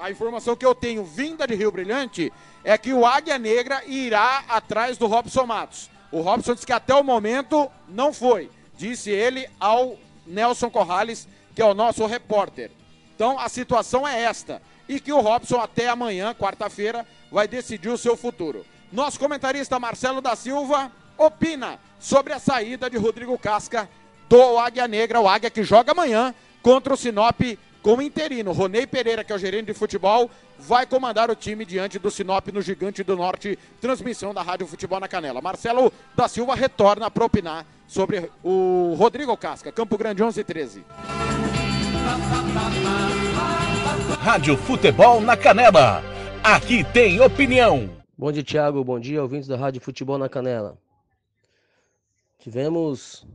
a informação que eu tenho vinda de Rio Brilhante, é que o Águia Negra irá atrás do Robson Matos. O Robson disse que até o momento não foi. Disse ele ao Nelson Corrales, que é o nosso repórter. Então a situação é esta. E que o Robson até amanhã, quarta-feira, vai decidir o seu futuro. Nosso comentarista Marcelo da Silva opina sobre a saída de Rodrigo Casca do Águia Negra, o Águia que joga amanhã contra o Sinop como interino. Ronei Pereira, que é o gerente de futebol, vai comandar o time diante do Sinop no Gigante do Norte, transmissão da Rádio Futebol na Canela. Marcelo da Silva retorna para opinar sobre o Rodrigo Casca, Campo Grande 11 e 13. Rádio Futebol na Canela. Aqui tem opinião. Bom dia, Thiago. Bom dia, ouvintes da Rádio Futebol na Canela. Tivemos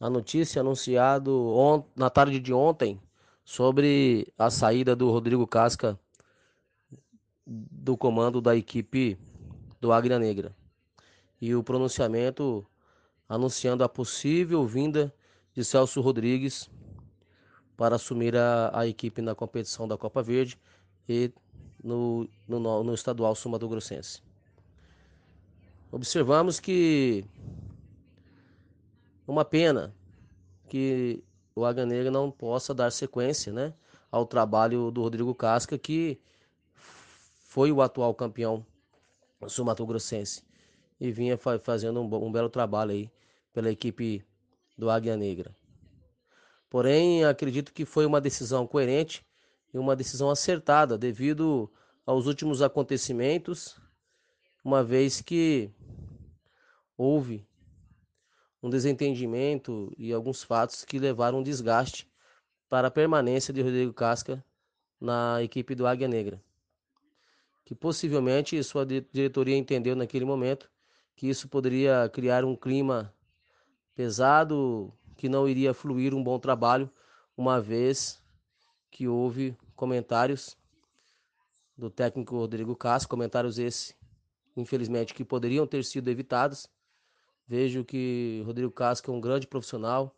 a notícia anunciada na tarde de ontem sobre a saída do Rodrigo Casca do comando da equipe do Águia Negra e o pronunciamento anunciando a possível vinda de Celso Rodrigues para assumir a, a equipe na competição da Copa Verde e no, no, no estadual Sumato Grossense. Observamos que uma pena que o Águia Negra não possa dar sequência né, ao trabalho do Rodrigo Casca, que foi o atual campeão sul-mato-grossense e vinha fazendo um, um belo trabalho aí pela equipe do Águia Negra. Porém, acredito que foi uma decisão coerente e uma decisão acertada devido aos últimos acontecimentos, uma vez que houve um desentendimento e alguns fatos que levaram um desgaste para a permanência de Rodrigo Casca na equipe do Águia Negra. Que possivelmente sua diretoria entendeu naquele momento que isso poderia criar um clima pesado, que não iria fluir um bom trabalho, uma vez que houve comentários do técnico Rodrigo Casca, comentários esses, infelizmente, que poderiam ter sido evitados. Vejo que Rodrigo Casca é um grande profissional,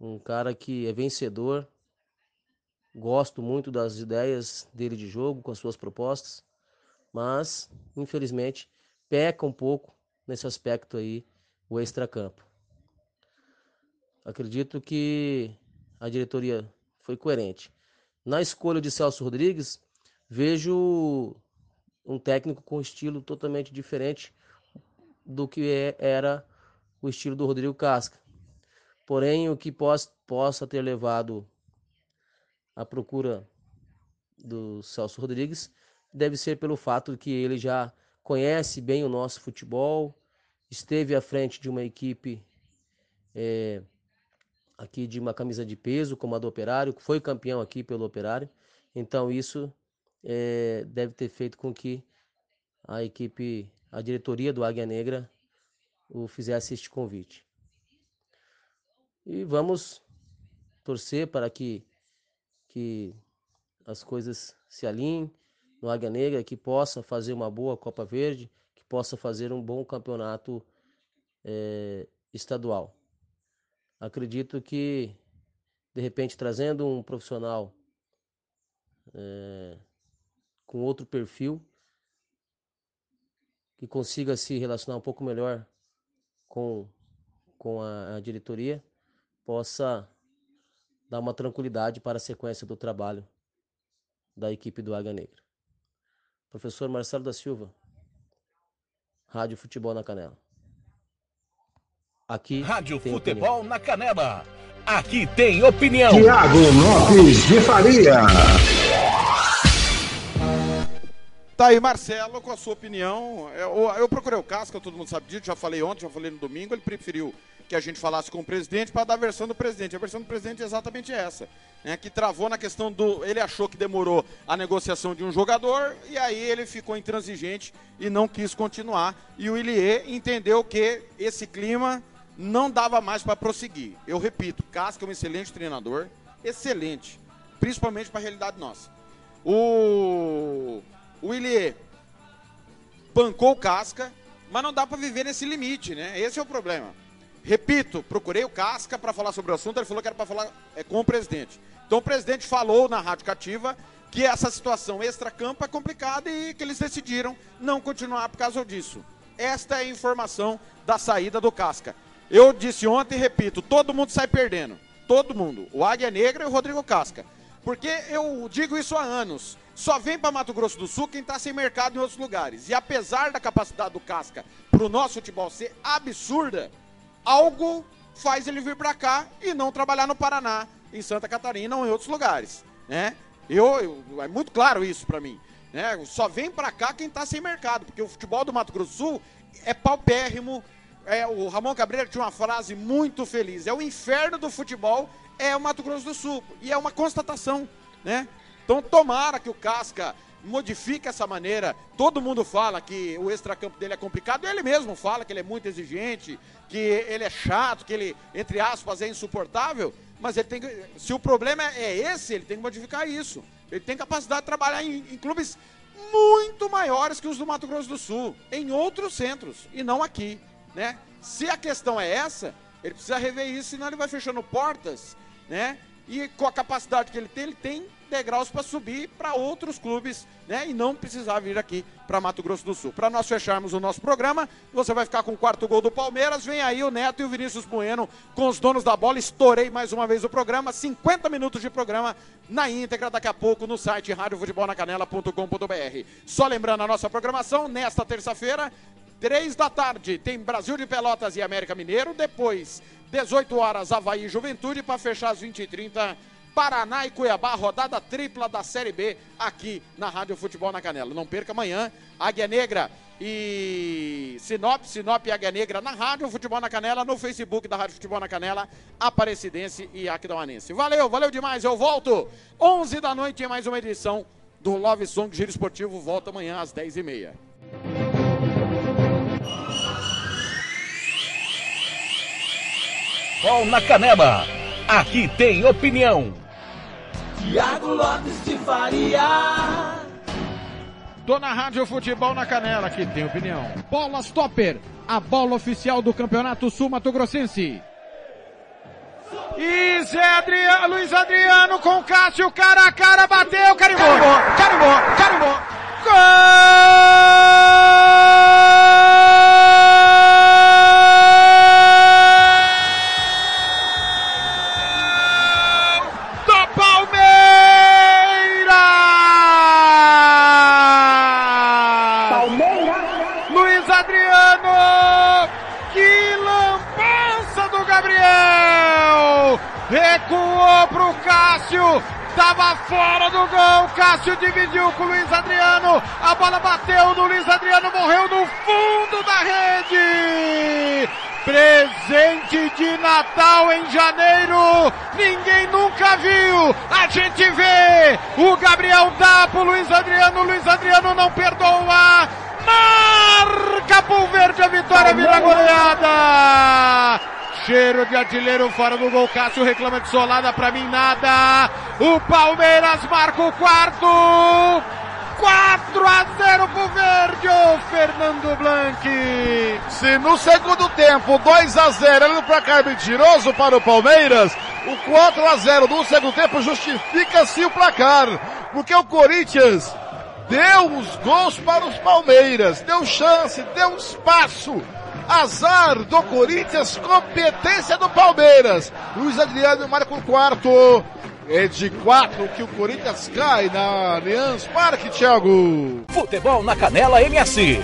um cara que é vencedor. Gosto muito das ideias dele de jogo, com as suas propostas, mas, infelizmente, peca um pouco nesse aspecto aí, o extracampo. Acredito que a diretoria foi coerente. Na escolha de Celso Rodrigues, vejo um técnico com estilo totalmente diferente do que é, era o estilo do Rodrigo Casca. Porém, o que pos, possa ter levado à procura do Celso Rodrigues deve ser pelo fato de que ele já conhece bem o nosso futebol, esteve à frente de uma equipe é, aqui de uma camisa de peso, como a do Operário, foi campeão aqui pelo Operário. Então isso é, deve ter feito com que a equipe, a diretoria do Águia Negra o fizesse este convite. E vamos torcer para que, que as coisas se alinhem no Águia Negra, que possa fazer uma boa Copa Verde, que possa fazer um bom campeonato é, estadual. Acredito que, de repente, trazendo um profissional é, com outro perfil, que consiga se relacionar um pouco melhor com, com a, a diretoria, possa dar uma tranquilidade para a sequência do trabalho da equipe do Águia Negra. Professor Marcelo da Silva, Rádio Futebol na Canela. Aqui Rádio Futebol opinião. na Canela. Aqui tem opinião. Tiago Lopes de Faria. Tá aí, Marcelo, com a sua opinião. Eu, eu, procurei o Casca, todo mundo sabe disso, já falei ontem, já falei no domingo. Ele preferiu que a gente falasse com o presidente para dar a versão do presidente. A versão do presidente é exatamente essa. Né, que travou na questão do. Ele achou que demorou a negociação de um jogador e aí ele ficou intransigente e não quis continuar. E o Ilie entendeu que esse clima não dava mais para prosseguir. Eu repito, Casca é um excelente treinador, excelente, principalmente para a realidade nossa. O o Willier bancou o Casca, mas não dá para viver nesse limite, né? Esse é o problema. Repito, procurei o Casca para falar sobre o assunto, ele falou que era para falar é, com o presidente. Então o presidente falou na Rádio Cativa que essa situação extra-campo é complicada e que eles decidiram não continuar por causa disso. Esta é a informação da saída do Casca. Eu disse ontem e repito, todo mundo sai perdendo. Todo mundo. O Águia Negra e o Rodrigo Casca. Porque eu digo isso há anos. Só vem para Mato Grosso do Sul quem está sem mercado em outros lugares. E apesar da capacidade do Casca para o nosso futebol ser absurda, algo faz ele vir para cá e não trabalhar no Paraná, em Santa Catarina ou em outros lugares. Né? Eu, eu é muito claro isso para mim. Né? Só vem para cá quem está sem mercado, porque o futebol do Mato Grosso do Sul é paupérrimo, é, o Ramon Cabreira tinha uma frase muito feliz: é o inferno do futebol, é o Mato Grosso do Sul. E é uma constatação, né? Então tomara que o Casca modifique essa maneira. Todo mundo fala que o extracampo dele é complicado, ele mesmo fala que ele é muito exigente, que ele é chato, que ele, entre aspas, é insuportável. Mas ele tem que, se o problema é esse, ele tem que modificar isso. Ele tem capacidade de trabalhar em, em clubes muito maiores que os do Mato Grosso do Sul, em outros centros, e não aqui né? Se a questão é essa, ele precisa rever isso, senão ele vai fechando portas, né? E com a capacidade que ele tem, ele tem degraus para subir para outros clubes, né? E não precisar vir aqui para Mato Grosso do Sul. Para nós fecharmos o nosso programa, você vai ficar com o quarto gol do Palmeiras. Vem aí o Neto e o Vinícius Bueno com os donos da bola. Estourei mais uma vez o programa. 50 minutos de programa na íntegra daqui a pouco no site radiofutebolnacanela.com.br. Só lembrando a nossa programação, nesta terça-feira, Três da tarde tem Brasil de Pelotas e América Mineiro. Depois, 18 horas, Havaí Juventude. Para fechar às 20h30, Paraná e Cuiabá, rodada tripla da Série B aqui na Rádio Futebol na Canela. Não perca amanhã, Águia Negra e Sinop, Sinop e Águia Negra na Rádio Futebol na Canela, no Facebook da Rádio Futebol na Canela, Aparecidense e Aquidauanense. Valeu, valeu demais, eu volto 11 da noite em mais uma edição do Love Song Giro Esportivo, volta amanhã às 10h30. Futebol na Canela, aqui tem opinião. Tiago Lopes de Faria. Tô na Rádio Futebol na Canela, aqui tem opinião. Bola Stopper, a bola oficial do Campeonato Sul Mato Grossense. E Zé Adriano, Luiz Adriano com Cássio, cara a cara, bateu, carimbou, carimbou, carimbou, carimbou. Gol! Fora do gol, Cássio dividiu com o Luiz Adriano, a bola bateu no Luiz Adriano, morreu no fundo da rede! Presente de Natal em janeiro, ninguém nunca viu, a gente vê, o Gabriel dá pro Luiz Adriano, Luiz Adriano não perdoa, marca pro Verde a vitória, vira goleada! Cheiro de artilheiro fora do gol. Cássio reclama de solada, pra mim nada. O Palmeiras marca o quarto. 4 a 0 pro Verde, ô Fernando Blanc. Se no segundo tempo 2 a 0 era no placar mentiroso para o Palmeiras, o 4 a 0 no segundo tempo justifica-se o placar, porque o Corinthians deu os gols para os Palmeiras, deu chance, deu espaço. Azar do Corinthians, competência do Palmeiras. Luiz Adriano marca o quarto. É de quatro que o Corinthians cai na Allianz Parque, Thiago. Futebol na Canela MS.